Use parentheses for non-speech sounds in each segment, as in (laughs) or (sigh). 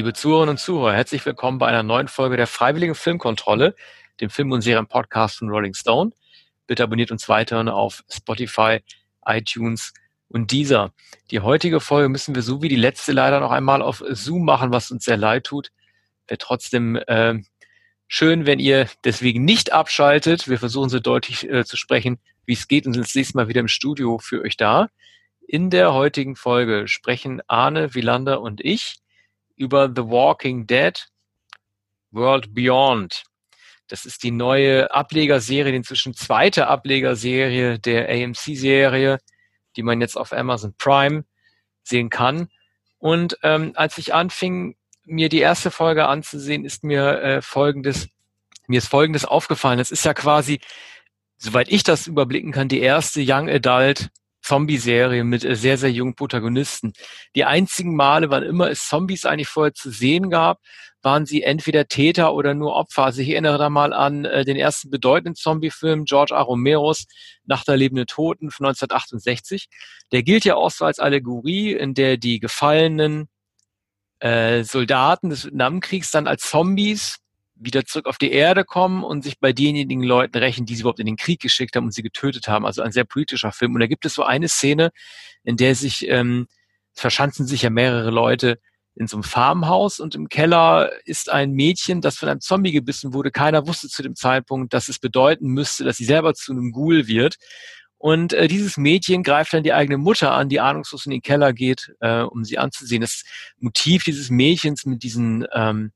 Liebe Zuhörerinnen und Zuhörer, herzlich willkommen bei einer neuen Folge der Freiwilligen Filmkontrolle, dem Film- und Serienpodcast von Rolling Stone. Bitte abonniert uns weiterhin auf Spotify, iTunes und dieser. Die heutige Folge müssen wir so wie die letzte leider noch einmal auf Zoom machen, was uns sehr leid tut. Wäre trotzdem äh, schön, wenn ihr deswegen nicht abschaltet. Wir versuchen so deutlich äh, zu sprechen, wie es geht und sind das nächste Mal wieder im Studio für euch da. In der heutigen Folge sprechen Arne, Wielander und ich über The Walking Dead World Beyond. Das ist die neue Ablegerserie, die inzwischen zweite Ablegerserie der AMC-Serie, die man jetzt auf Amazon Prime sehen kann. Und ähm, als ich anfing, mir die erste Folge anzusehen, ist mir äh, folgendes, mir ist folgendes aufgefallen. Es ist ja quasi, soweit ich das überblicken kann, die erste Young Adult Zombie-Serie mit äh, sehr, sehr jungen Protagonisten. Die einzigen Male, wann immer es Zombies eigentlich vorher zu sehen gab, waren sie entweder Täter oder nur Opfer. Also ich erinnere da mal an äh, den ersten bedeutenden Zombie-Film George A. Romeros Nach der lebenden Toten von 1968. Der gilt ja auch so als Allegorie, in der die gefallenen äh, Soldaten des Vietnamkriegs dann als Zombies wieder zurück auf die Erde kommen und sich bei denjenigen Leuten rächen, die sie überhaupt in den Krieg geschickt haben und sie getötet haben. Also ein sehr politischer Film. Und da gibt es so eine Szene, in der sich ähm, verschanzen sich ja mehrere Leute in so einem Farmhaus und im Keller ist ein Mädchen, das von einem Zombie gebissen wurde. Keiner wusste zu dem Zeitpunkt, dass es bedeuten müsste, dass sie selber zu einem Ghoul wird. Und äh, dieses Mädchen greift dann die eigene Mutter an, die ahnungslos in den Keller geht, äh, um sie anzusehen. Das Motiv dieses Mädchens mit diesen ähm,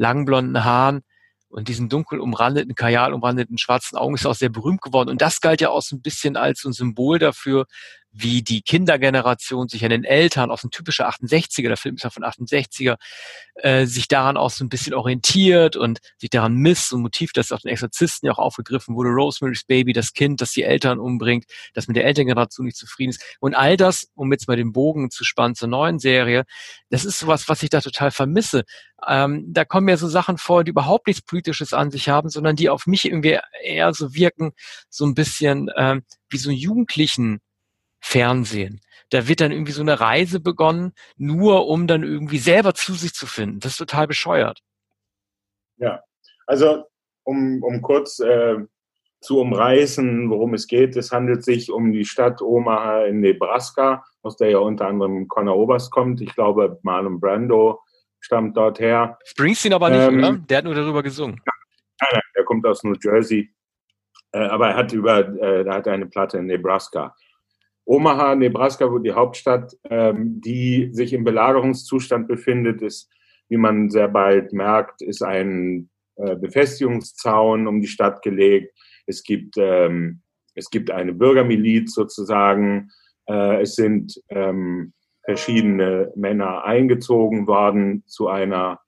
langen blonden Haaren und diesen dunkel umrandeten, kajal umrandeten schwarzen Augen ist auch sehr berühmt geworden. Und das galt ja auch so ein bisschen als ein Symbol dafür, wie die Kindergeneration sich an den Eltern aus dem typischen 68er, der Film ist ja von 68er, äh, sich daran auch so ein bisschen orientiert und sich daran misst, so ein Motiv, das auf den Exorzisten ja auch aufgegriffen wurde, Rosemary's Baby, das Kind, das die Eltern umbringt, das mit der Elterngeneration nicht zufrieden ist. Und all das, um jetzt mal den Bogen zu spannen zur neuen Serie, das ist sowas, was ich da total vermisse. Ähm, da kommen ja so Sachen vor, die überhaupt nichts Politisches an sich haben, sondern die auf mich irgendwie eher so wirken, so ein bisschen ähm, wie so einen Jugendlichen Fernsehen. Da wird dann irgendwie so eine Reise begonnen, nur um dann irgendwie selber zu sich zu finden. Das ist total bescheuert. Ja, also um, um kurz äh, zu umreißen, worum es geht. Es handelt sich um die Stadt Omaha in Nebraska, aus der ja unter anderem Conor Oberst kommt. Ich glaube, Marlon Brando stammt dort her. Springsteen aber nicht, ähm, oder? Der hat nur darüber gesungen. Nein, nein, der kommt aus New Jersey. Äh, aber er hat über, äh, er hat eine Platte in Nebraska. Omaha, Nebraska, wo die Hauptstadt, ähm, die sich im Belagerungszustand befindet, ist, wie man sehr bald merkt, ist ein äh, Befestigungszaun um die Stadt gelegt. Es gibt, ähm, es gibt eine Bürgermiliz sozusagen. Äh, es sind ähm, verschiedene Männer eingezogen worden zu einer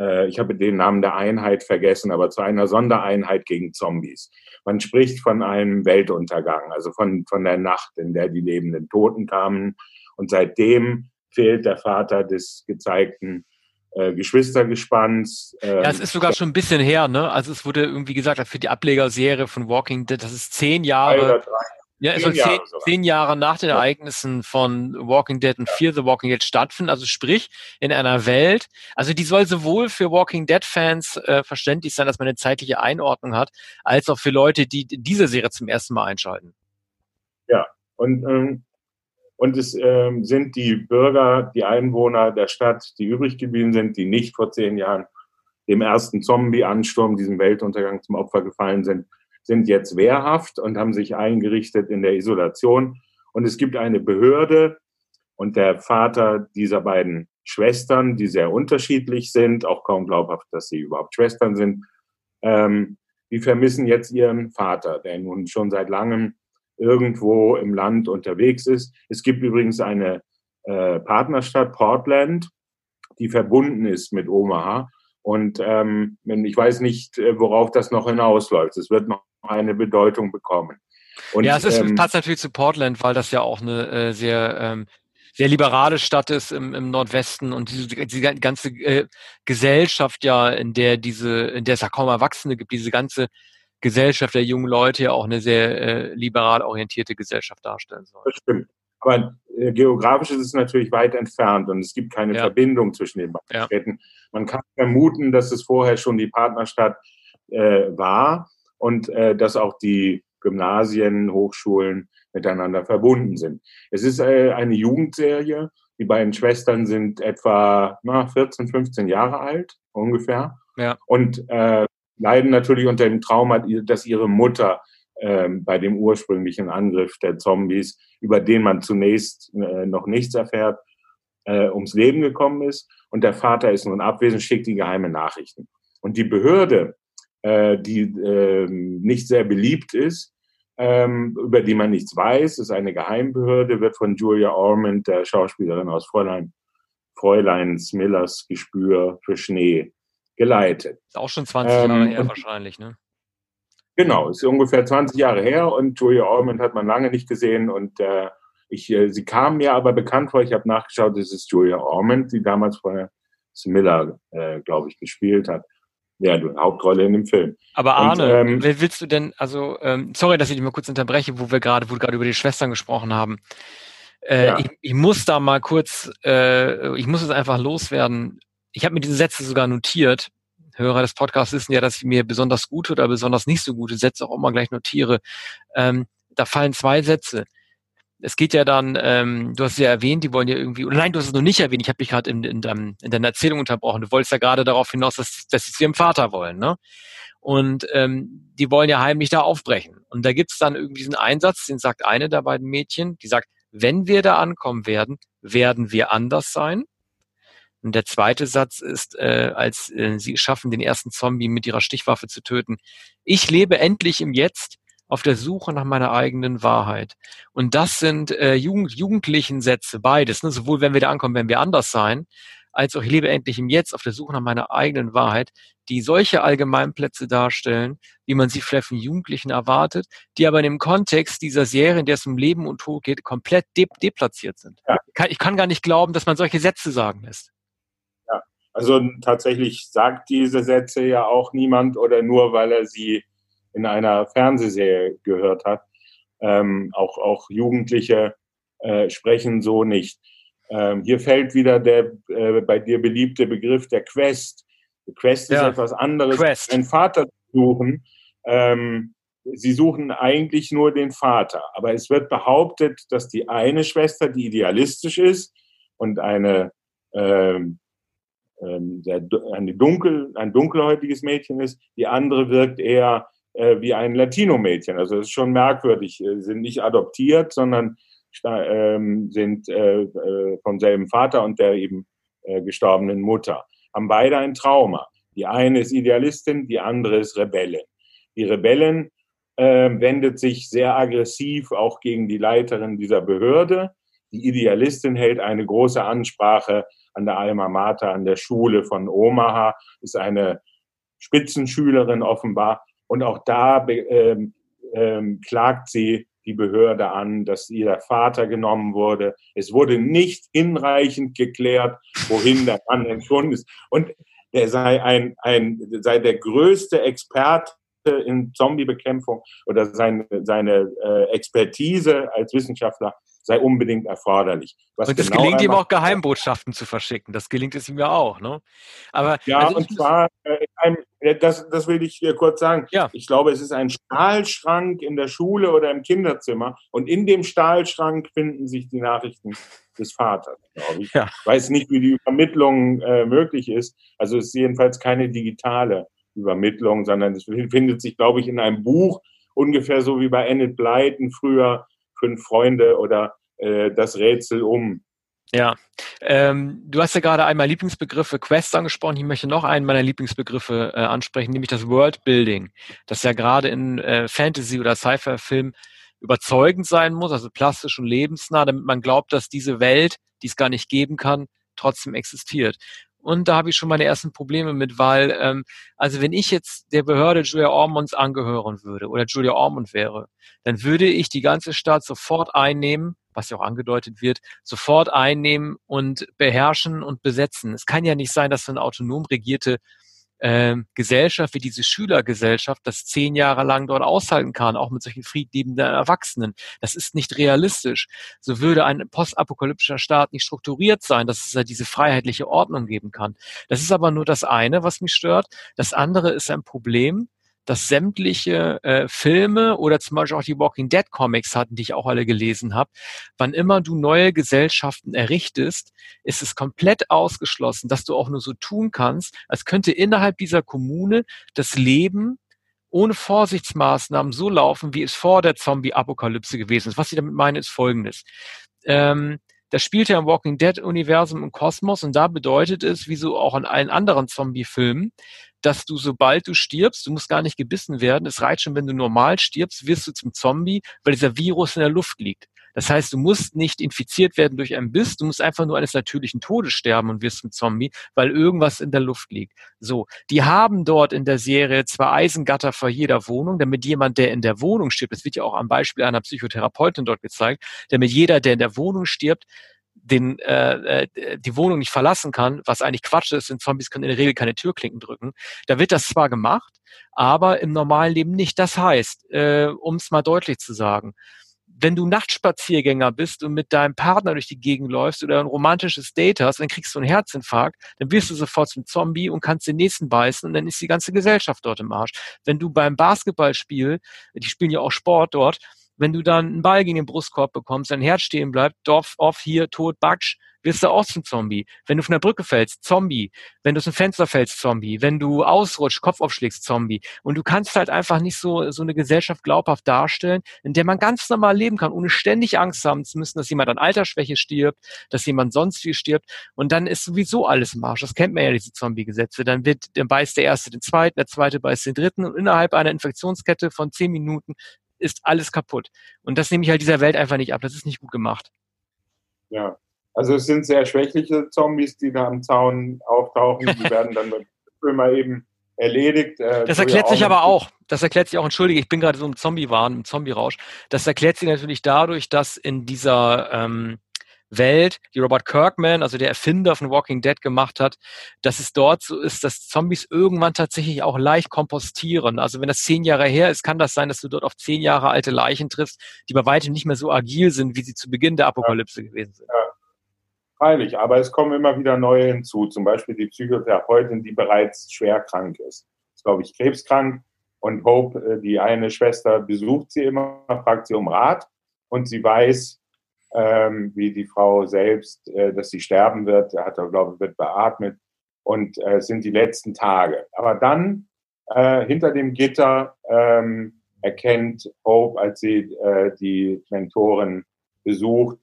äh, ich habe den Namen der Einheit vergessen, aber zu einer Sondereinheit gegen Zombies. Man spricht von einem Weltuntergang, also von, von der Nacht, in der die lebenden Toten kamen. Und seitdem fehlt der Vater des gezeigten äh, Geschwistergespanns. Äh, ja, es ist sogar schon ein bisschen her, ne? Also es wurde irgendwie gesagt, für die Ablegerserie von Walking Dead, das ist zehn Jahre. Drei oder drei. Ja, es soll zehn, zehn, Jahre nach den Ereignissen von Walking Dead und Fear the Walking Dead stattfinden. Also sprich, in einer Welt, also die soll sowohl für Walking Dead-Fans äh, verständlich sein, dass man eine zeitliche Einordnung hat, als auch für Leute, die diese Serie zum ersten Mal einschalten. Ja, und, ähm, und es ähm, sind die Bürger, die Einwohner der Stadt, die übrig geblieben sind, die nicht vor zehn Jahren dem ersten Zombie-Ansturm, diesem Weltuntergang zum Opfer gefallen sind, sind jetzt wehrhaft und haben sich eingerichtet in der Isolation. Und es gibt eine Behörde und der Vater dieser beiden Schwestern, die sehr unterschiedlich sind, auch kaum glaubhaft, dass sie überhaupt Schwestern sind, ähm, die vermissen jetzt ihren Vater, der nun schon seit langem irgendwo im Land unterwegs ist. Es gibt übrigens eine äh, Partnerstadt, Portland, die verbunden ist mit Omaha. Und ähm, ich weiß nicht, äh, worauf das noch hinausläuft. Es wird noch eine Bedeutung bekommen. Und, ja, es ist, ähm, passt natürlich zu Portland, weil das ja auch eine äh, sehr ähm, sehr liberale Stadt ist im, im Nordwesten und diese, diese ganze äh, Gesellschaft ja, in der diese, in der es ja kaum Erwachsene gibt, diese ganze Gesellschaft der jungen Leute ja auch eine sehr äh, liberal orientierte Gesellschaft darstellen soll. Das stimmt. Aber äh, geografisch ist es natürlich weit entfernt und es gibt keine ja. Verbindung zwischen den beiden ja. Städten. Man kann vermuten, dass es vorher schon die Partnerstadt äh, war und äh, dass auch die Gymnasien, Hochschulen miteinander verbunden sind. Es ist äh, eine Jugendserie. Die beiden Schwestern sind etwa na, 14, 15 Jahre alt, ungefähr. Ja. Und äh, leiden natürlich unter dem Trauma, dass ihre Mutter äh, bei dem ursprünglichen Angriff der Zombies, über den man zunächst äh, noch nichts erfährt, äh, ums Leben gekommen ist. Und der Vater ist nun abwesend, schickt die geheime Nachrichten. Und die Behörde, äh, die äh, nicht sehr beliebt ist, ähm, über die man nichts weiß, ist eine Geheimbehörde, wird von Julia Ormond, der Schauspielerin aus Fräulein, Fräulein Smillers Gespür für Schnee, geleitet. Ist auch schon 20 Jahre ähm, her wahrscheinlich, ne? Genau, ist ungefähr 20 Jahre her und Julia Ormond hat man lange nicht gesehen und äh, ich, äh, sie kam mir aber bekannt vor, ich habe nachgeschaut, das ist Julia Ormond, die damals von Smiller, äh, glaube ich, gespielt hat ja, die Hauptrolle in dem Film. Aber Arne, und, ähm, willst du denn, also, ähm, sorry, dass ich dich mal kurz unterbreche, wo wir gerade, wo du gerade über die Schwestern gesprochen haben. Äh, ja. ich, ich muss da mal kurz, äh, ich muss es einfach loswerden. Ich habe mir diese Sätze sogar notiert. Hörer des Podcasts wissen ja, dass ich mir besonders gute oder besonders nicht so gute Sätze auch immer gleich notiere. Ähm, da fallen zwei Sätze es geht ja dann, ähm, du hast es ja erwähnt, die wollen ja irgendwie, oder nein, du hast es noch nicht erwähnt, ich habe dich gerade in, in, deinem, in deiner Erzählung unterbrochen. Du wolltest ja gerade darauf hinaus, dass, dass sie zu ihrem Vater wollen, ne? Und ähm, die wollen ja heimlich da aufbrechen. Und da gibt's dann irgendwie diesen Einsatz, den sagt eine der beiden Mädchen, die sagt, wenn wir da ankommen werden, werden wir anders sein. Und der zweite Satz ist, äh, als äh, sie schaffen, den ersten Zombie mit ihrer Stichwaffe zu töten. Ich lebe endlich im Jetzt auf der Suche nach meiner eigenen Wahrheit. Und das sind äh, Jugend, jugendlichen Sätze, beides. Ne? Sowohl wenn wir da ankommen, wenn wir anders sein, als auch ich lebe endlich im Jetzt auf der Suche nach meiner eigenen Wahrheit, die solche Allgemeinplätze darstellen, wie man sie vielleicht von Jugendlichen erwartet, die aber in dem Kontext dieser Serie, in der es um Leben und Tod geht, komplett de deplatziert sind. Ja. Ich kann gar nicht glauben, dass man solche Sätze sagen lässt. Ja, also tatsächlich sagt diese Sätze ja auch niemand oder nur, weil er sie in einer Fernsehserie gehört hat. Ähm, auch, auch Jugendliche äh, sprechen so nicht. Ähm, hier fällt wieder der äh, bei dir beliebte Begriff der Quest. Die Quest ja. ist etwas anderes, Quest. einen Vater zu suchen. Ähm, sie suchen eigentlich nur den Vater. Aber es wird behauptet, dass die eine Schwester, die idealistisch ist und eine, ähm, ähm, sehr, eine dunkel, ein dunkelhäutiges Mädchen ist, die andere wirkt eher äh, wie ein Latino-Mädchen. Also es ist schon merkwürdig. Sie sind nicht adoptiert, sondern ähm, sind äh, äh, vom selben Vater und der eben äh, gestorbenen Mutter. Haben beide ein Trauma. Die eine ist Idealistin, die andere ist Rebellin. Die Rebellin äh, wendet sich sehr aggressiv auch gegen die Leiterin dieser Behörde. Die Idealistin hält eine große Ansprache an der Alma Mater, an der Schule von Omaha, ist eine Spitzenschülerin offenbar und auch da ähm, ähm, klagt sie die Behörde an, dass ihr Vater genommen wurde. Es wurde nicht hinreichend geklärt, wohin der Mann entschwunden ist. Und er sei ein, ein, sei der größte Experte in Zombiebekämpfung oder seine, seine äh, Expertise als Wissenschaftler sei unbedingt erforderlich. Was und es genau gelingt ihm auch Geheimbotschaften zu verschicken. Das gelingt es ihm ja auch, ne? Aber ja, also und zwar, äh, einem, das, das will ich dir kurz sagen. Ja. Ich glaube, es ist ein Stahlschrank in der Schule oder im Kinderzimmer und in dem Stahlschrank finden sich die Nachrichten des Vaters, glaube ich. Ja. Ich weiß nicht, wie die Übermittlung äh, möglich ist. Also es ist jedenfalls keine digitale Übermittlung, sondern es findet sich, glaube ich, in einem Buch, ungefähr so wie bei Enid Blyton früher fünf Freunde oder äh, das Rätsel um. Ja, ähm, du hast ja gerade einmal Lieblingsbegriffe Quest angesprochen. Ich möchte noch einen meiner Lieblingsbegriffe äh, ansprechen, nämlich das Worldbuilding, das ja gerade in äh, Fantasy- oder Sci-Fi-Filmen überzeugend sein muss, also plastisch und lebensnah, damit man glaubt, dass diese Welt, die es gar nicht geben kann, trotzdem existiert. Und da habe ich schon meine ersten Probleme mit, weil, ähm, also wenn ich jetzt der Behörde Julia Ormonds angehören würde oder Julia Ormond wäre, dann würde ich die ganze Stadt sofort einnehmen, was ja auch angedeutet wird, sofort einnehmen und beherrschen und besetzen. Es kann ja nicht sein, dass so eine autonom regierte ähm, Gesellschaft wie diese Schülergesellschaft das zehn Jahre lang dort aushalten kann, auch mit solchen friedliebenden Erwachsenen. Das ist nicht realistisch. So würde ein postapokalyptischer Staat nicht strukturiert sein, dass es ja diese freiheitliche Ordnung geben kann. Das ist aber nur das eine, was mich stört. Das andere ist ein Problem, dass sämtliche äh, Filme oder zum Beispiel auch die Walking Dead Comics hatten, die ich auch alle gelesen habe, wann immer du neue Gesellschaften errichtest, ist es komplett ausgeschlossen, dass du auch nur so tun kannst, als könnte innerhalb dieser Kommune das Leben ohne Vorsichtsmaßnahmen so laufen, wie es vor der Zombie-Apokalypse gewesen ist. Was ich damit meine, ist Folgendes. Ähm, das spielt ja im Walking Dead-Universum im Kosmos und da bedeutet es, wie so auch in allen anderen Zombie-Filmen, dass du, sobald du stirbst, du musst gar nicht gebissen werden, es reicht schon, wenn du normal stirbst, wirst du zum Zombie, weil dieser Virus in der Luft liegt. Das heißt, du musst nicht infiziert werden durch einen Biss, du musst einfach nur eines natürlichen Todes sterben und wirst zum Zombie, weil irgendwas in der Luft liegt. So, die haben dort in der Serie zwei Eisengatter vor jeder Wohnung, damit jemand, der in der Wohnung stirbt, das wird ja auch am Beispiel einer Psychotherapeutin dort gezeigt, damit jeder, der in der Wohnung stirbt, den, äh, äh, die Wohnung nicht verlassen kann, was eigentlich Quatsch ist, denn Zombies können in der Regel keine Türklinken drücken. Da wird das zwar gemacht, aber im normalen Leben nicht. Das heißt, äh, um es mal deutlich zu sagen, wenn du Nachtspaziergänger bist und mit deinem Partner durch die Gegend läufst oder ein romantisches Date hast, dann kriegst du einen Herzinfarkt, dann wirst du sofort zum Zombie und kannst den nächsten beißen und dann ist die ganze Gesellschaft dort im Arsch. Wenn du beim Basketballspiel, die spielen ja auch Sport dort, wenn du dann einen Ball gegen den Brustkorb bekommst, dein Herz stehen bleibt, Dorf, off, hier, tot, batsch, wirst du auch zum Zombie. Wenn du von der Brücke fällst, Zombie. Wenn du aus dem Fenster fällst, Zombie. Wenn du ausrutschst, Kopf aufschlägst, Zombie. Und du kannst halt einfach nicht so, so eine Gesellschaft glaubhaft darstellen, in der man ganz normal leben kann, ohne ständig Angst haben zu müssen, dass jemand an Altersschwäche stirbt, dass jemand sonst viel stirbt. Und dann ist sowieso alles im Arsch. Das kennt man ja, diese Zombie-Gesetze. Dann wird, dann beißt der Erste den Zweiten, der Zweite beißt den Dritten und innerhalb einer Infektionskette von zehn Minuten ist alles kaputt. Und das nehme ich halt dieser Welt einfach nicht ab. Das ist nicht gut gemacht. Ja, also es sind sehr schwächliche Zombies, die da am Zaun auftauchen. Die (laughs) werden dann mit mal eben erledigt. Äh, das erklärt sich aber auch, das erklärt sich auch, entschuldige, ich bin gerade so im Zombie-Wahn, im Zombie-Rausch. Das erklärt sich natürlich dadurch, dass in dieser ähm, Welt, die Robert Kirkman, also der Erfinder von Walking Dead gemacht hat, dass es dort so ist, dass Zombies irgendwann tatsächlich auch leicht kompostieren. Also wenn das zehn Jahre her ist, kann das sein, dass du dort auf zehn Jahre alte Leichen triffst, die bei weitem nicht mehr so agil sind, wie sie zu Beginn der Apokalypse ja. gewesen sind. Ja. Freilich, aber es kommen immer wieder neue hinzu. Zum Beispiel die Psychotherapeutin, die bereits schwer krank ist. Ist, glaube ich, krebskrank. Und Hope, äh, die eine Schwester, besucht sie immer, fragt sie um Rat. Und sie weiß, ähm, wie die Frau selbst, äh, dass sie sterben wird. Er hat, glaube ich, wird beatmet und äh, sind die letzten Tage. Aber dann äh, hinter dem Gitter ähm, erkennt Hope, als sie äh, die Mentorin besucht,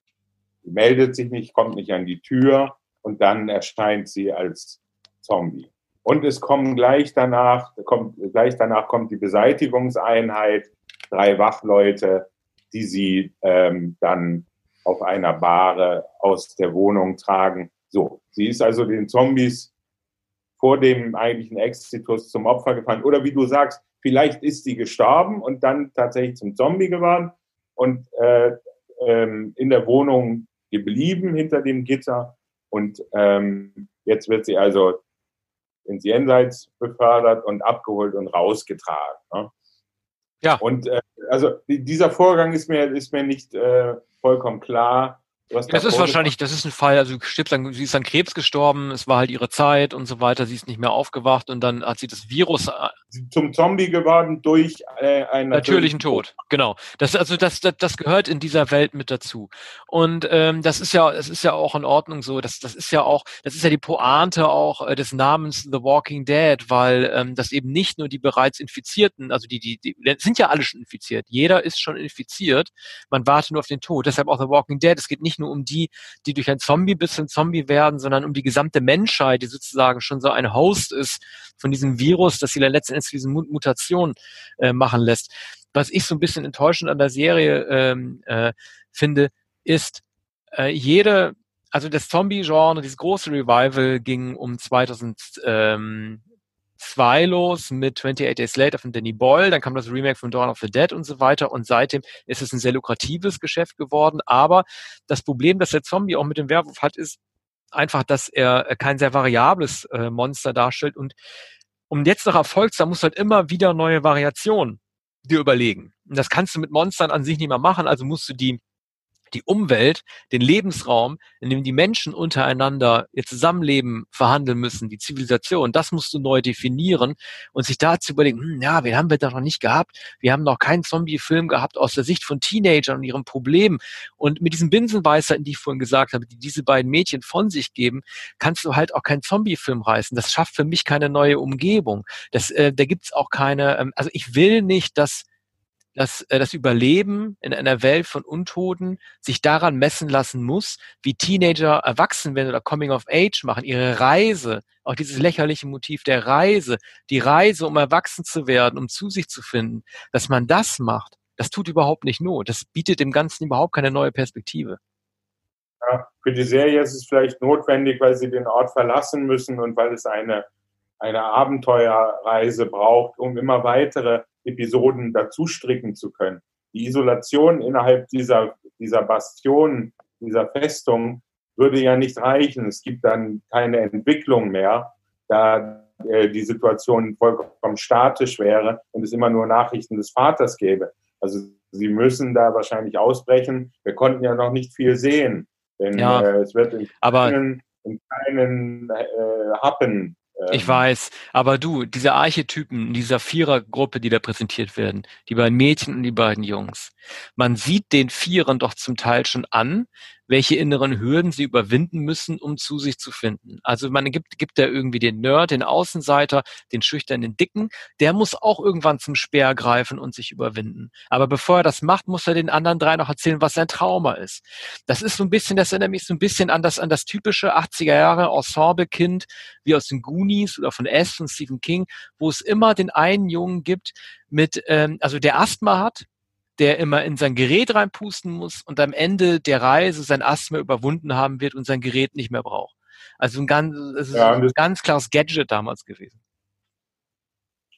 meldet sich nicht, kommt nicht an die Tür und dann erscheint sie als Zombie. Und es kommen gleich danach, kommt, gleich danach kommt die Beseitigungseinheit, drei Wachleute, die sie ähm, dann auf einer Bahre aus der Wohnung tragen. So, sie ist also den Zombies vor dem eigentlichen Exitus zum Opfer gefallen. Oder wie du sagst, vielleicht ist sie gestorben und dann tatsächlich zum Zombie geworden und äh, ähm, in der Wohnung geblieben hinter dem Gitter. Und ähm, jetzt wird sie also ins Jenseits befördert und abgeholt und rausgetragen. Ne? Ja. Und äh, also dieser Vorgang ist mir, ist mir nicht äh, vollkommen klar. Das ist wahrscheinlich, das ist ein Fall, also sie ist an Krebs gestorben, es war halt ihre Zeit und so weiter, sie ist nicht mehr aufgewacht und dann hat sie das Virus äh, zum Zombie geworden durch äh, einen natürlichen Tod. Tod. Genau. Das also das, das das gehört in dieser Welt mit dazu. Und ähm, das ist ja es ist ja auch in Ordnung so. Das das ist ja auch das ist ja die Pointe auch äh, des Namens The Walking Dead, weil ähm, das eben nicht nur die bereits Infizierten, also die die, die sind ja alle schon infiziert. Jeder ist schon infiziert. Man wartet nur auf den Tod. Deshalb auch The Walking Dead. Es geht nicht nur um die, die durch ein Zombie bis zum Zombie werden, sondern um die gesamte Menschheit, die sozusagen schon so ein Host ist von diesem Virus, das sie dann letztendlich diese Mutation äh, machen lässt. Was ich so ein bisschen enttäuschend an der Serie ähm, äh, finde, ist äh, jede, also das Zombie-Genre, dieses große Revival ging um 2002 ähm, los mit 28 Days Later von Danny Boyle, dann kam das Remake von Dawn of the Dead und so weiter und seitdem ist es ein sehr lukratives Geschäft geworden, aber das Problem, das der Zombie auch mit dem Werwolf hat, ist einfach, dass er kein sehr variables äh, Monster darstellt und um jetzt noch Erfolg zu haben, musst du halt immer wieder neue Variationen dir überlegen. Und das kannst du mit Monstern an sich nicht mehr machen, also musst du die die Umwelt, den Lebensraum, in dem die Menschen untereinander ihr Zusammenleben verhandeln müssen, die Zivilisation, das musst du neu definieren und sich da zu überlegen, hm, ja, wen haben wir da noch nicht gehabt? Wir haben noch keinen Zombie-Film gehabt aus der Sicht von Teenagern und ihrem Problem. Und mit diesen Binsenweisheiten, die ich vorhin gesagt habe, die diese beiden Mädchen von sich geben, kannst du halt auch keinen Zombie-Film reißen. Das schafft für mich keine neue Umgebung. Das, äh, da gibt's auch keine, ähm, also ich will nicht, dass dass äh, das Überleben in einer Welt von Untoten sich daran messen lassen muss, wie Teenager erwachsen werden oder Coming of Age machen, ihre Reise, auch dieses lächerliche Motiv der Reise, die Reise, um erwachsen zu werden, um zu sich zu finden, dass man das macht, das tut überhaupt nicht Not. Das bietet dem Ganzen überhaupt keine neue Perspektive. Ja, für die Serie ist es vielleicht notwendig, weil sie den Ort verlassen müssen und weil es eine, eine Abenteuerreise braucht, um immer weitere Episoden dazu stricken zu können. Die Isolation innerhalb dieser, dieser Bastion, dieser Festung würde ja nicht reichen. Es gibt dann keine Entwicklung mehr, da äh, die Situation vollkommen statisch wäre und es immer nur Nachrichten des Vaters gäbe. Also sie müssen da wahrscheinlich ausbrechen. Wir konnten ja noch nicht viel sehen, denn ja, äh, es wird in keinen, in keinen äh, Happen ich ähm. weiß, aber du, diese Archetypen dieser Vierergruppe, die da präsentiert werden, die beiden Mädchen und die beiden Jungs, man sieht den Vierern doch zum Teil schon an, welche inneren Hürden sie überwinden müssen, um zu sich zu finden. Also man gibt, gibt da irgendwie den Nerd, den Außenseiter, den schüchternen Dicken, der muss auch irgendwann zum Speer greifen und sich überwinden. Aber bevor er das macht, muss er den anderen drei noch erzählen, was sein Trauma ist. Das ist so ein bisschen, das erinnert mich so ein bisschen an das, an das typische 80er Jahre Ensemble-Kind, wie aus den Goonies oder von S von Stephen King, wo es immer den einen Jungen gibt mit, ähm, also der Asthma hat, der immer in sein Gerät reinpusten muss und am Ende der Reise sein Asthma überwunden haben wird und sein Gerät nicht mehr braucht. Also ein ganz, es ist ja, ein ganz klares Gadget damals gewesen.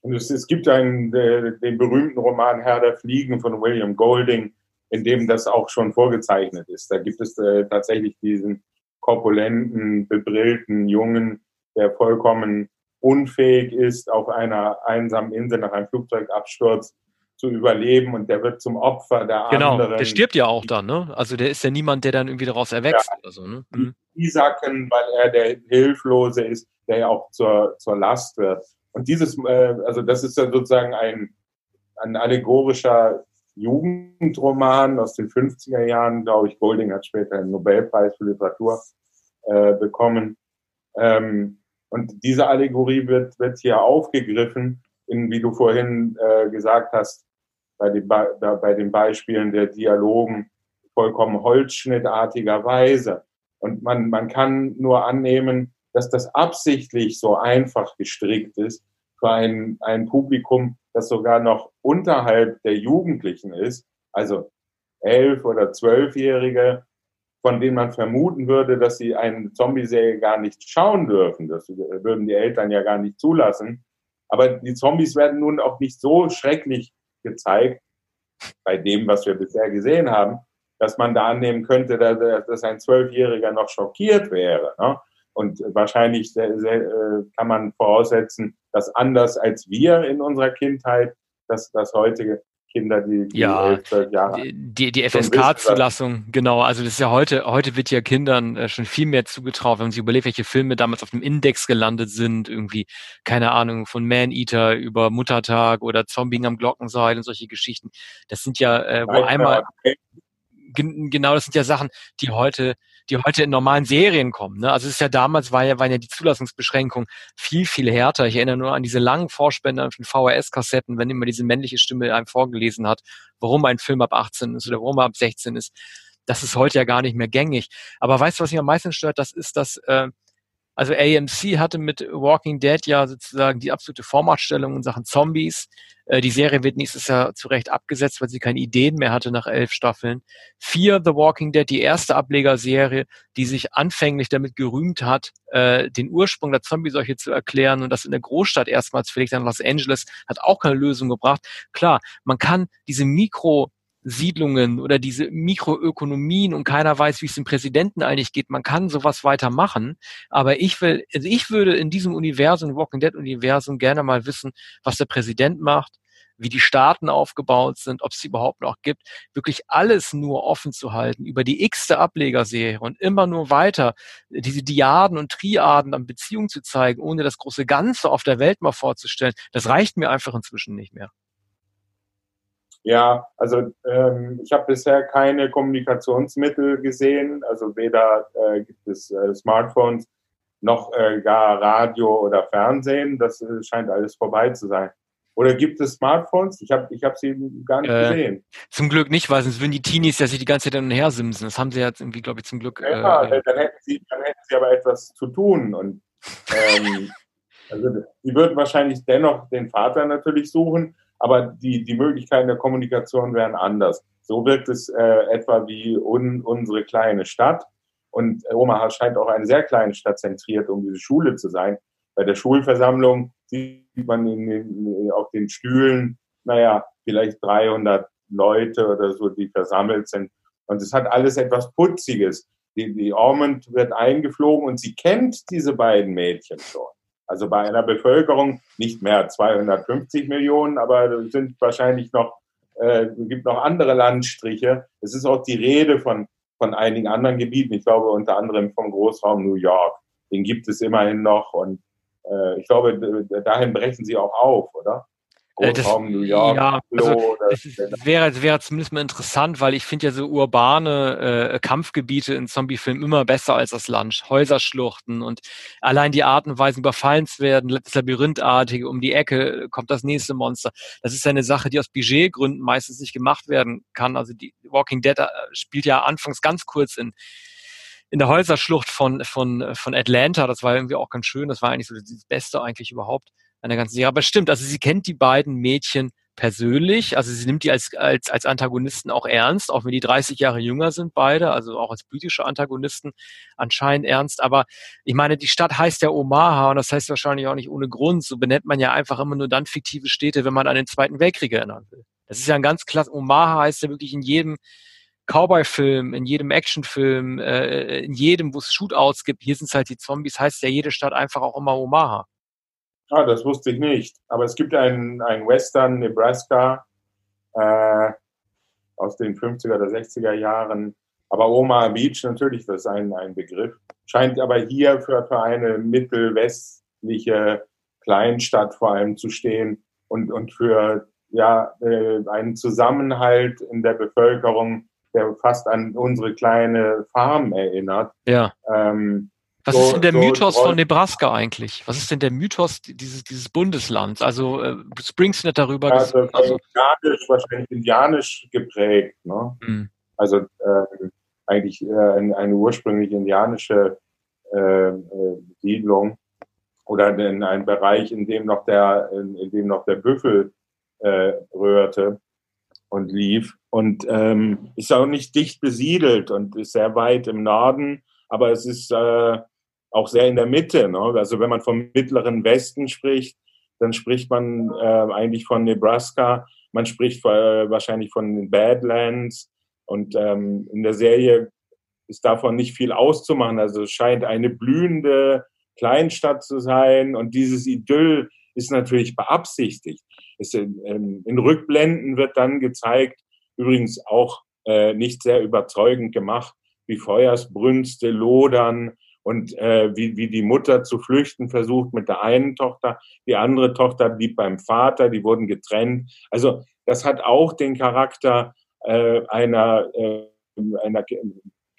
Und es, es gibt einen, den berühmten Roman Herr der Fliegen von William Golding, in dem das auch schon vorgezeichnet ist. Da gibt es äh, tatsächlich diesen korpulenten, bebrillten Jungen, der vollkommen unfähig ist, auf einer einsamen Insel nach einem Flugzeugabsturz zu überleben und der wird zum Opfer der genau, anderen. Genau, der stirbt ja auch dann, ne? Also der ist ja niemand, der dann irgendwie daraus erwächst ja, oder so, ne? Mhm. Die sacken, weil er der Hilflose ist, der ja auch zur, zur Last wird. Und dieses, äh, also das ist dann sozusagen ein, ein allegorischer Jugendroman aus den 50er Jahren, glaube ich. Golding hat später einen Nobelpreis für Literatur äh, bekommen. Ähm, und diese Allegorie wird, wird hier aufgegriffen, in, wie du vorhin äh, gesagt hast, bei, den, bei den Beispielen der Dialogen vollkommen holzschnittartiger Weise. Und man, man kann nur annehmen, dass das absichtlich so einfach gestrickt ist für ein, ein Publikum, das sogar noch unterhalb der Jugendlichen ist, also elf- oder zwölfjährige, von denen man vermuten würde, dass sie eine Zombie-Serie gar nicht schauen dürfen. Das würden die Eltern ja gar nicht zulassen. Aber die Zombies werden nun auch nicht so schrecklich gezeigt, bei dem, was wir bisher gesehen haben, dass man da annehmen könnte, dass ein Zwölfjähriger noch schockiert wäre. Ne? Und wahrscheinlich äh, kann man voraussetzen, dass anders als wir in unserer Kindheit, dass das heutige Kinder, die, die ja, 11, 12 Jahre Die, die FSK-Zulassung, genau. Also das ist ja heute, heute wird ja Kindern äh, schon viel mehr zugetraut, wenn man sich überlegt, welche Filme damals auf dem Index gelandet sind, irgendwie, keine Ahnung, von Man-Eater über Muttertag oder Zombie am Glockenseil und solche Geschichten. Das sind ja, äh, wo Nein, einmal, genau, das sind ja Sachen, die heute die heute in normalen Serien kommen. Ne? Also es ist ja damals war ja, waren ja die Zulassungsbeschränkungen viel, viel härter. Ich erinnere nur an diese langen Vorspender von VHS-Kassetten, wenn immer diese männliche Stimme einem vorgelesen hat, warum ein Film ab 18 ist oder warum er ab 16 ist. Das ist heute ja gar nicht mehr gängig. Aber weißt du, was mich am meisten stört? Das ist, dass äh, also AMC hatte mit Walking Dead ja sozusagen die absolute Vormachtstellung in Sachen Zombies. Äh, die Serie wird nächstes Jahr zu Recht abgesetzt, weil sie keine Ideen mehr hatte nach elf Staffeln. Vier The Walking Dead, die erste Ablegerserie, die sich anfänglich damit gerühmt hat, äh, den Ursprung der Zombie-Seuche zu erklären und das in der Großstadt erstmals vielleicht in Los Angeles, hat auch keine Lösung gebracht. Klar, man kann diese Mikro Siedlungen oder diese Mikroökonomien und keiner weiß, wie es dem Präsidenten eigentlich geht. Man kann sowas weitermachen. Aber ich will, also ich würde in diesem Universum, Walking Dead Universum gerne mal wissen, was der Präsident macht, wie die Staaten aufgebaut sind, ob es sie überhaupt noch gibt, wirklich alles nur offen zu halten über die x-te Ablegerserie und immer nur weiter diese Diaden und Triaden an Beziehungen zu zeigen, ohne das große Ganze auf der Welt mal vorzustellen, das reicht mir einfach inzwischen nicht mehr. Ja, also ähm, ich habe bisher keine Kommunikationsmittel gesehen, also weder äh, gibt es äh, Smartphones noch äh, gar Radio oder Fernsehen. Das äh, scheint alles vorbei zu sein. Oder gibt es Smartphones? Ich habe ich hab sie gar nicht äh, gesehen. Zum Glück nicht, weil sonst würden die Teenies ja sich die ganze Zeit hin und her simsen. Das haben sie jetzt irgendwie, glaube ich, zum Glück. Ja, äh, dann, hätten sie, dann hätten sie aber etwas zu tun. Und ähm, (laughs) also, sie würden wahrscheinlich dennoch den Vater natürlich suchen, aber die, die Möglichkeiten der Kommunikation wären anders. So wirkt es äh, etwa wie un, unsere kleine Stadt. Und Omaha scheint auch eine sehr kleine Stadt zentriert, um diese Schule zu sein. Bei der Schulversammlung sieht man in den, auf den Stühlen, naja, vielleicht 300 Leute oder so, die versammelt sind. Und es hat alles etwas Putziges. Die, die Ormond wird eingeflogen und sie kennt diese beiden Mädchen schon. Also bei einer Bevölkerung nicht mehr 250 Millionen, aber sind wahrscheinlich noch, äh, gibt noch andere Landstriche. Es ist auch die Rede von, von einigen anderen Gebieten. Ich glaube unter anderem vom Großraum New York. Den gibt es immerhin noch und äh, ich glaube, dahin brechen sie auch auf, oder? Äh, Großraum New York. Ja, also, das wäre, wäre zumindest mal interessant, weil ich finde ja so urbane äh, Kampfgebiete in Zombiefilmen immer besser als das Land. Häuserschluchten und allein die Arten und Weisen überfallen zu werden, das Labyrinthartige, um die Ecke kommt das nächste Monster. Das ist ja eine Sache, die aus Budgetgründen meistens nicht gemacht werden kann. Also die Walking Dead äh, spielt ja anfangs ganz kurz in in der Häuserschlucht von, von, von Atlanta. Das war irgendwie auch ganz schön. Das war eigentlich so das Beste eigentlich überhaupt an der ganzen Serie. Aber stimmt, also sie kennt die beiden Mädchen persönlich. Also sie nimmt die als, als, als Antagonisten auch ernst, auch wenn die 30 Jahre jünger sind beide, also auch als politische Antagonisten anscheinend ernst. Aber ich meine, die Stadt heißt ja Omaha und das heißt wahrscheinlich auch nicht ohne Grund. So benennt man ja einfach immer nur dann fiktive Städte, wenn man an den Zweiten Weltkrieg erinnern will. Das ist ja ein ganz klasse, Omaha heißt ja wirklich in jedem Cowboy-Film, in jedem Actionfilm, äh, in jedem, wo es Shootouts gibt, hier sind es halt die Zombies, heißt ja jede Stadt einfach auch immer Omaha. Ah, das wusste ich nicht. Aber es gibt einen, einen Western, Nebraska, äh, aus den 50er oder 60er Jahren. Aber Omaha Beach natürlich, das ist ein, ein Begriff. Scheint aber hier für, für eine mittelwestliche Kleinstadt vor allem zu stehen und, und für ja, äh, einen Zusammenhalt in der Bevölkerung, der fast an unsere kleine Farm erinnert. Ja. Ähm, was ist denn der Mythos von Nebraska eigentlich? Was ist denn der Mythos dieses, dieses Bundeslands? Also äh, Springsteen darüber ja, also, also indianisch, wahrscheinlich indianisch geprägt. Ne? Mhm. Also äh, eigentlich äh, eine, eine ursprünglich indianische äh, äh, Siedlung oder in einem Bereich, in dem noch der, in, in dem noch der Büffel äh, rührte und lief. Und ähm, ist auch nicht dicht besiedelt und ist sehr weit im Norden, aber es ist äh, auch sehr in der Mitte. Ne? Also wenn man vom mittleren Westen spricht, dann spricht man äh, eigentlich von Nebraska, man spricht äh, wahrscheinlich von den Badlands und ähm, in der Serie ist davon nicht viel auszumachen. Also es scheint eine blühende Kleinstadt zu sein und dieses Idyll ist natürlich beabsichtigt. Es, ähm, in Rückblenden wird dann gezeigt, übrigens auch äh, nicht sehr überzeugend gemacht, wie Feuersbrünste lodern und äh, wie, wie die Mutter zu flüchten versucht mit der einen Tochter. Die andere Tochter blieb beim Vater, die wurden getrennt. Also das hat auch den Charakter äh, einer, äh, einer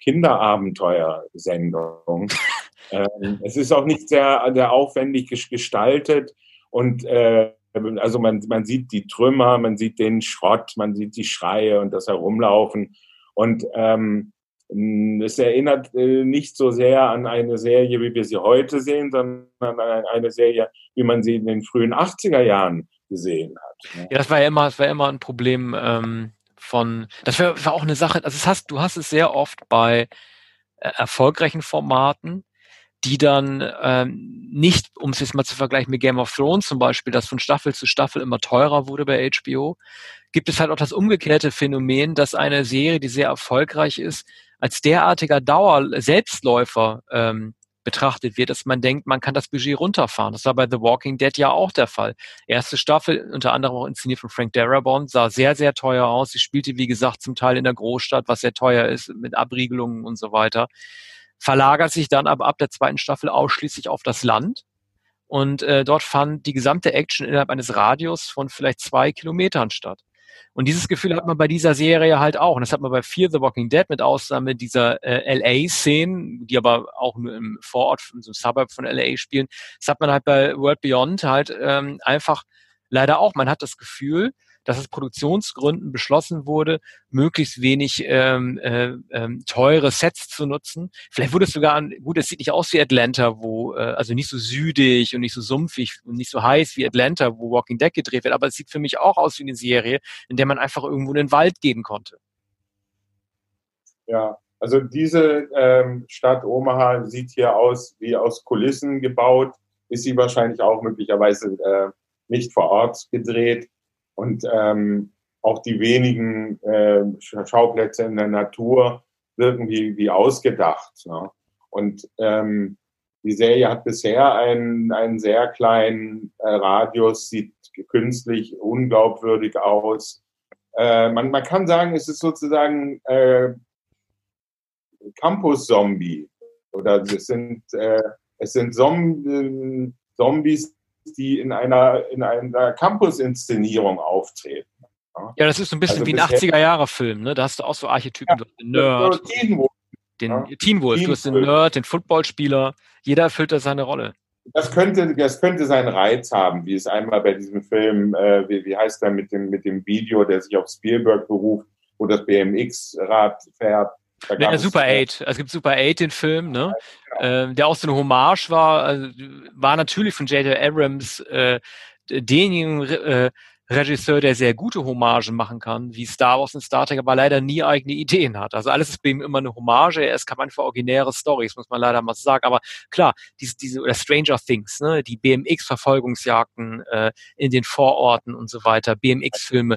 Kinderabenteuersendung. (laughs) ähm, es ist auch nicht sehr, sehr aufwendig gestaltet und äh, also man, man sieht die Trümmer, man sieht den Schrott, man sieht die Schreie und das Herumlaufen. Und ähm, es erinnert äh, nicht so sehr an eine Serie, wie wir sie heute sehen, sondern an eine Serie, wie man sie in den frühen 80er Jahren gesehen hat. Ja, das war ja immer, das war immer ein Problem ähm, von, das war, war auch eine Sache, also hast, du hast es sehr oft bei äh, erfolgreichen Formaten, die dann ähm, nicht, um es jetzt mal zu vergleichen mit Game of Thrones zum Beispiel, das von Staffel zu Staffel immer teurer wurde bei HBO, gibt es halt auch das umgekehrte Phänomen, dass eine Serie, die sehr erfolgreich ist, als derartiger Dauer-Selbstläufer ähm, betrachtet wird, dass man denkt, man kann das Budget runterfahren. Das war bei The Walking Dead ja auch der Fall. Erste Staffel, unter anderem auch inszeniert von Frank Darabont, sah sehr, sehr teuer aus. Sie spielte, wie gesagt, zum Teil in der Großstadt, was sehr teuer ist, mit Abriegelungen und so weiter. Verlagert sich dann aber ab der zweiten Staffel ausschließlich auf das Land. Und äh, dort fand die gesamte Action innerhalb eines Radius von vielleicht zwei Kilometern statt. Und dieses Gefühl hat man bei dieser Serie halt auch. Und das hat man bei Fear the Walking Dead mit Ausnahme dieser äh, LA-Szenen, die aber auch nur im Vorort, in so einem Suburb von LA spielen. Das hat man halt bei World Beyond halt ähm, einfach leider auch. Man hat das Gefühl, dass aus Produktionsgründen beschlossen wurde, möglichst wenig ähm, äh, ähm, teure Sets zu nutzen. Vielleicht wurde es sogar, gut, es sieht nicht aus wie Atlanta, wo, äh, also nicht so südig und nicht so sumpfig und nicht so heiß wie Atlanta, wo Walking Dead gedreht wird, aber es sieht für mich auch aus wie eine Serie, in der man einfach irgendwo in den Wald gehen konnte. Ja, also diese ähm, Stadt Omaha sieht hier aus wie aus Kulissen gebaut, ist sie wahrscheinlich auch möglicherweise äh, nicht vor Ort gedreht. Und ähm, auch die wenigen äh, Schauplätze in der Natur wirken wie, wie ausgedacht. Ne? Und ähm, die Serie hat bisher einen, einen sehr kleinen äh, Radius, sieht künstlich unglaubwürdig aus. Äh, man, man kann sagen, es ist sozusagen äh, Campus-Zombie. Oder es sind, äh, es sind Zombies, die in einer, in einer Campus-Inszenierung auftreten. Ja, das ist so ein bisschen also wie ein 80er-Jahre-Film, ne? Da hast du auch so Archetypen, ja, den Nerd, Teen Wolf, den ja. Teen Wolf, du hast den Nerd, den Footballspieler, jeder erfüllt da seine Rolle. Das könnte, das könnte seinen Reiz haben, wie es einmal bei diesem Film, äh, wie, wie heißt er mit dem, mit dem Video, der sich auf Spielberg beruft, wo das BMX-Rad fährt. Ja, Super 8. Also es gibt Super 8, den Film, ne? Ja, genau. äh, der auch so eine Hommage war, also, war natürlich von J.J. Abrams äh, denjenigen äh, Regisseur, der sehr gute Hommagen machen kann, wie Star Wars und Star Trek, aber leider nie eigene Ideen hat. Also alles ist bei ihm immer eine Hommage. Er ist kann man für originäre Stories, muss man leider mal sagen. Aber klar, diese, diese oder Stranger Things, ne, die BMX-Verfolgungsjagden äh, in den Vororten und so weiter, BMX-Filme,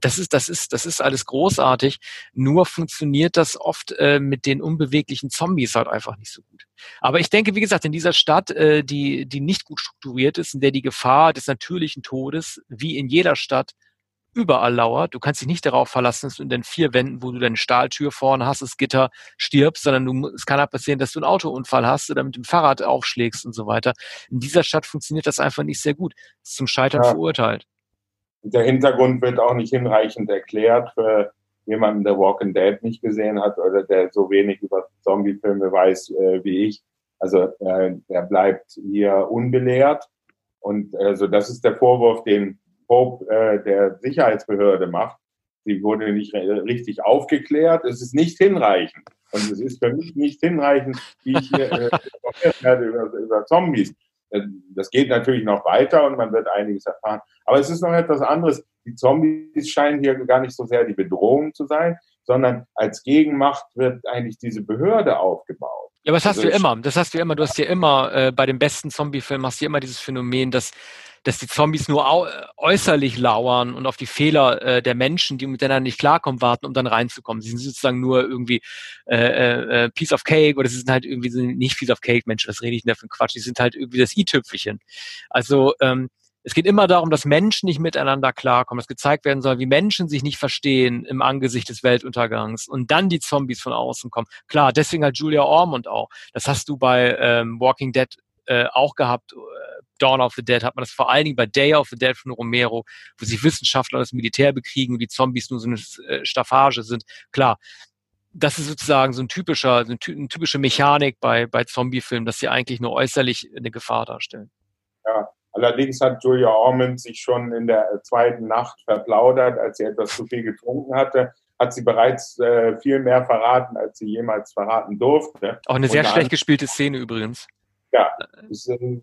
das ist, das ist, das ist alles großartig. Nur funktioniert das oft äh, mit den unbeweglichen Zombies halt einfach nicht so gut. Aber ich denke, wie gesagt, in dieser Stadt, äh, die, die nicht gut strukturiert ist, in der die Gefahr des natürlichen Todes, wie in jeder Stadt, überall lauert. Du kannst dich nicht darauf verlassen, dass du in den vier Wänden, wo du deine Stahltür vorne hast, das Gitter stirbst, sondern du, es kann halt passieren, dass du einen Autounfall hast oder mit dem Fahrrad aufschlägst und so weiter. In dieser Stadt funktioniert das einfach nicht sehr gut. ist zum Scheitern ja. verurteilt. Der Hintergrund wird auch nicht hinreichend erklärt für jemanden, der Walking Dead nicht gesehen hat oder der so wenig über Zombie-Filme weiß äh, wie ich. Also äh, der bleibt hier unbelehrt. Und also das ist der Vorwurf, den Pope äh, der Sicherheitsbehörde macht. Sie wurde nicht richtig aufgeklärt. Es ist nicht hinreichend. Und es ist für mich nicht hinreichend, wie ich hier äh, (laughs) über, über Zombies. Äh, das geht natürlich noch weiter und man wird einiges erfahren. Aber es ist noch etwas anderes. Die Zombies scheinen hier gar nicht so sehr die Bedrohung zu sein, sondern als Gegenmacht wird eigentlich diese Behörde aufgebaut. Ja, aber das hast also du immer. Das hast du immer. Du hast ja immer äh, bei den besten Zombie-Filmen hast du immer dieses Phänomen, dass dass die Zombies nur äußerlich lauern und auf die Fehler äh, der Menschen, die miteinander nicht klarkommen, warten, um dann reinzukommen. Sie sind sozusagen nur irgendwie äh, äh, äh, Piece of Cake oder sie sind halt irgendwie so nicht Piece of Cake, Mensch, was rede ich denn da für Quatsch? Die sind halt irgendwie das i-Tüpfelchen. Also ähm, es geht immer darum, dass Menschen nicht miteinander klarkommen, dass gezeigt werden soll, wie Menschen sich nicht verstehen im Angesicht des Weltuntergangs und dann die Zombies von außen kommen. Klar, deswegen halt Julia Ormond auch. Das hast du bei ähm, Walking Dead äh, auch gehabt. Dawn of the Dead hat man das vor allen Dingen bei Day of the Dead von Romero, wo sich Wissenschaftler und das Militär bekriegen und die Zombies nur so eine äh, Staffage sind. Klar, das ist sozusagen so ein typischer, so eine typische Mechanik bei, bei Zombie-Filmen, dass sie eigentlich nur äußerlich eine Gefahr darstellen. Ja, allerdings hat Julia Ormond sich schon in der zweiten Nacht verplaudert, als sie etwas zu viel getrunken hatte hat sie bereits äh, viel mehr verraten, als sie jemals verraten durfte. Auch eine sehr schlecht gespielte Szene übrigens. Ja, ist äh,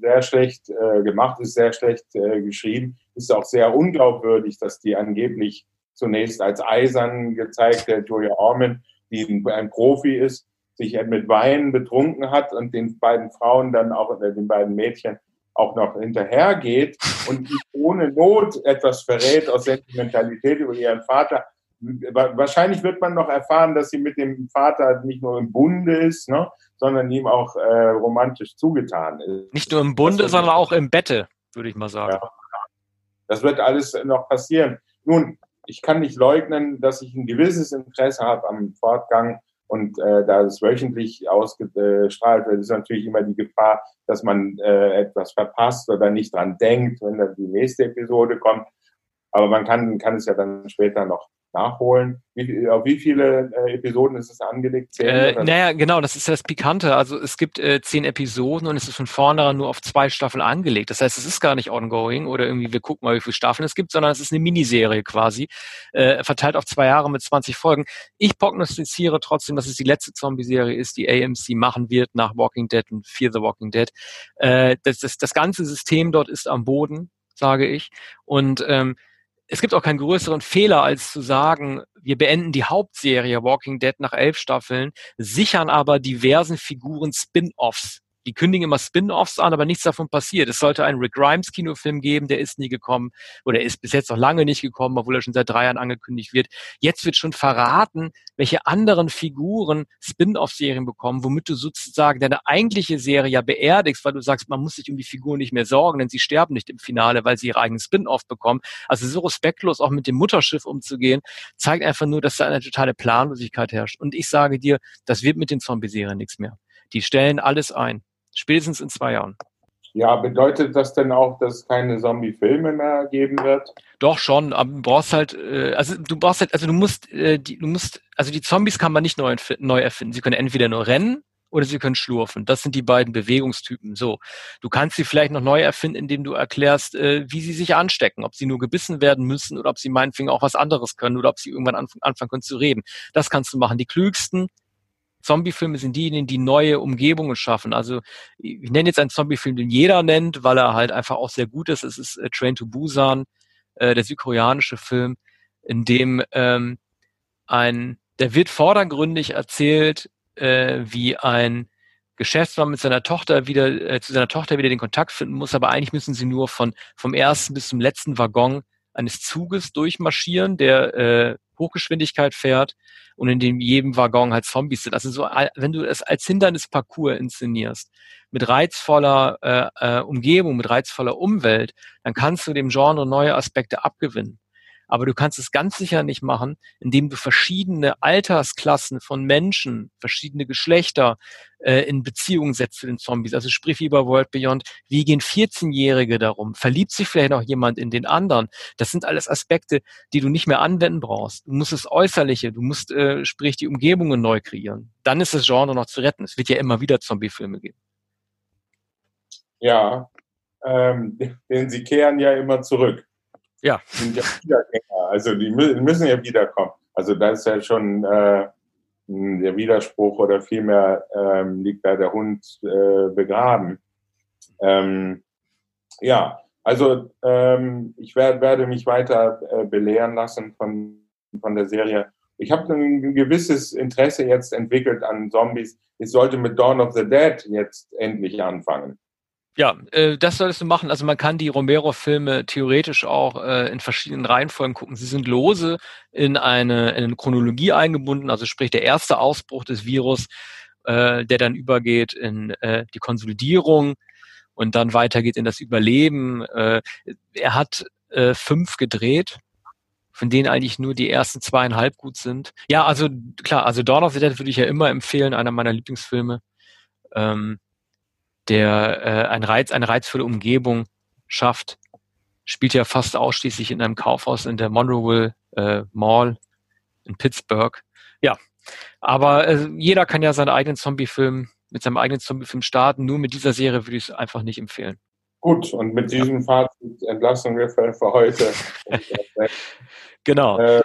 sehr schlecht äh, gemacht, ist sehr schlecht äh, geschrieben, ist auch sehr unglaubwürdig, dass die angeblich zunächst als eisern gezeigte Julia Orman, die ein, Profi ist, sich mit Wein betrunken hat und den beiden Frauen dann auch, oder den beiden Mädchen auch noch hinterhergeht und ohne Not etwas verrät aus Sentimentalität über ihren Vater. Wahrscheinlich wird man noch erfahren, dass sie mit dem Vater nicht nur im Bunde ist, ne, sondern ihm auch äh, romantisch zugetan ist. Nicht nur im Bunde, sondern auch im Bette, würde ich mal sagen. Ja. Das wird alles noch passieren. Nun, ich kann nicht leugnen, dass ich ein gewisses Interesse habe am Fortgang und äh, da es wöchentlich ausgestrahlt wird, ist natürlich immer die Gefahr, dass man äh, etwas verpasst oder nicht dran denkt, wenn dann die nächste Episode kommt. Aber man kann, kann es ja dann später noch nachholen. Wie, auf wie viele äh, Episoden ist es angelegt? Zehn, äh, naja, genau, das ist das Pikante. Also es gibt äh, zehn Episoden und es ist von vornherein nur auf zwei Staffeln angelegt. Das heißt, es ist gar nicht ongoing oder irgendwie, wir gucken mal, wie viele Staffeln es gibt, sondern es ist eine Miniserie quasi, äh, verteilt auf zwei Jahre mit 20 Folgen. Ich prognostiziere trotzdem, dass es die letzte Zombie-Serie ist, die AMC machen wird nach Walking Dead und Fear the Walking Dead. Äh, das, das, das ganze System dort ist am Boden, sage ich. Und ähm, es gibt auch keinen größeren Fehler, als zu sagen, wir beenden die Hauptserie Walking Dead nach elf Staffeln, sichern aber diversen Figuren Spin-offs die kündigen immer Spin-offs an, aber nichts davon passiert. Es sollte einen Rick Grimes Kinofilm geben, der ist nie gekommen oder ist bis jetzt noch lange nicht gekommen, obwohl er schon seit drei Jahren angekündigt wird. Jetzt wird schon verraten, welche anderen Figuren Spin-off-Serien bekommen, womit du sozusagen deine eigentliche Serie ja beerdigst, weil du sagst, man muss sich um die Figuren nicht mehr sorgen, denn sie sterben nicht im Finale, weil sie ihre eigenen Spin-off bekommen. Also so respektlos auch mit dem Mutterschiff umzugehen, zeigt einfach nur, dass da eine totale Planlosigkeit herrscht. Und ich sage dir, das wird mit den Zombie-Serien nichts mehr. Die stellen alles ein. Spätestens in zwei Jahren. Ja, bedeutet das denn auch, dass es keine Zombie-Filme mehr geben wird? Doch schon, aber du brauchst halt, äh, also du brauchst halt, also du musst, äh, die, du musst, also die Zombies kann man nicht neu, neu erfinden. Sie können entweder nur rennen oder sie können schlurfen. Das sind die beiden Bewegungstypen. So, du kannst sie vielleicht noch neu erfinden, indem du erklärst, äh, wie sie sich anstecken, ob sie nur gebissen werden müssen oder ob sie meinetwegen auch was anderes können oder ob sie irgendwann anfangen können zu reden. Das kannst du machen. Die klügsten Zombie-Filme sind diejenigen, die neue Umgebungen schaffen. Also ich nenne jetzt einen Zombie-Film, den jeder nennt, weil er halt einfach auch sehr gut ist. Es ist äh, Train to Busan, äh, der südkoreanische Film, in dem ähm, ein, der wird vordergründig erzählt, äh, wie ein Geschäftsmann mit seiner Tochter wieder äh, zu seiner Tochter wieder den Kontakt finden muss, aber eigentlich müssen sie nur von vom ersten bis zum letzten Waggon eines Zuges durchmarschieren, der äh, Hochgeschwindigkeit fährt und in dem jedem Waggon halt Zombies sind. Also so, wenn du es als Hindernisparcours inszenierst, mit reizvoller äh, äh, Umgebung, mit reizvoller Umwelt, dann kannst du dem Genre neue Aspekte abgewinnen. Aber du kannst es ganz sicher nicht machen, indem du verschiedene Altersklassen von Menschen, verschiedene Geschlechter äh, in Beziehung setzt zu den Zombies. Also sprich wie bei World Beyond, wie gehen 14-Jährige darum? Verliebt sich vielleicht noch jemand in den anderen? Das sind alles Aspekte, die du nicht mehr anwenden brauchst. Du musst das Äußerliche, du musst äh, sprich die Umgebungen neu kreieren. Dann ist das Genre noch zu retten. Es wird ja immer wieder Zombie-Filme geben. Ja, ähm, (laughs) denn sie kehren ja immer zurück. Ja. Sind ja Wiedergänger, also die müssen ja wiederkommen. Also da ist ja schon äh, der Widerspruch oder vielmehr ähm, liegt da der Hund äh, begraben. Ähm, ja, also ähm, ich werd, werde mich weiter äh, belehren lassen von, von der Serie. Ich habe ein gewisses Interesse jetzt entwickelt an Zombies. Ich sollte mit Dawn of the Dead jetzt endlich anfangen. Ja, äh, das solltest du machen. Also man kann die Romero-Filme theoretisch auch äh, in verschiedenen Reihenfolgen gucken. Sie sind lose in eine, in eine Chronologie eingebunden, also sprich der erste Ausbruch des Virus, äh, der dann übergeht in äh, die Konsolidierung und dann weitergeht in das Überleben. Äh, er hat äh, fünf gedreht, von denen eigentlich nur die ersten zweieinhalb gut sind. Ja, also klar, also Dawn of the Dead würde ich ja immer empfehlen, einer meiner Lieblingsfilme. Ähm, der äh, ein Reiz, eine reizvolle Umgebung schafft, spielt ja fast ausschließlich in einem Kaufhaus in der Monroeville äh, Mall in Pittsburgh. Ja, aber äh, jeder kann ja seinen eigenen Zombie-Film mit seinem eigenen Zombie-Film starten. Nur mit dieser Serie würde ich es einfach nicht empfehlen. Gut, und mit diesem Fazit entlassen wir für, für heute. (laughs) genau. Äh,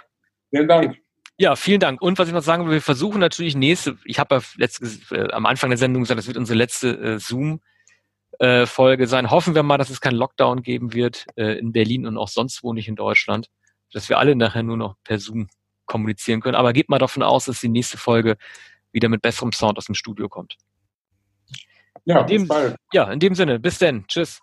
vielen Dank. Ja, vielen Dank. Und was ich noch sagen will, wir versuchen natürlich nächste, ich habe ja letztes, äh, am Anfang der Sendung gesagt, das wird unsere letzte äh, Zoom-Folge äh, sein. Hoffen wir mal, dass es keinen Lockdown geben wird äh, in Berlin und auch sonst wo nicht in Deutschland, dass wir alle nachher nur noch per Zoom kommunizieren können. Aber geht mal davon aus, dass die nächste Folge wieder mit besserem Sound aus dem Studio kommt. Ja, in dem, bis bald. Ja, in dem Sinne, bis denn. Tschüss.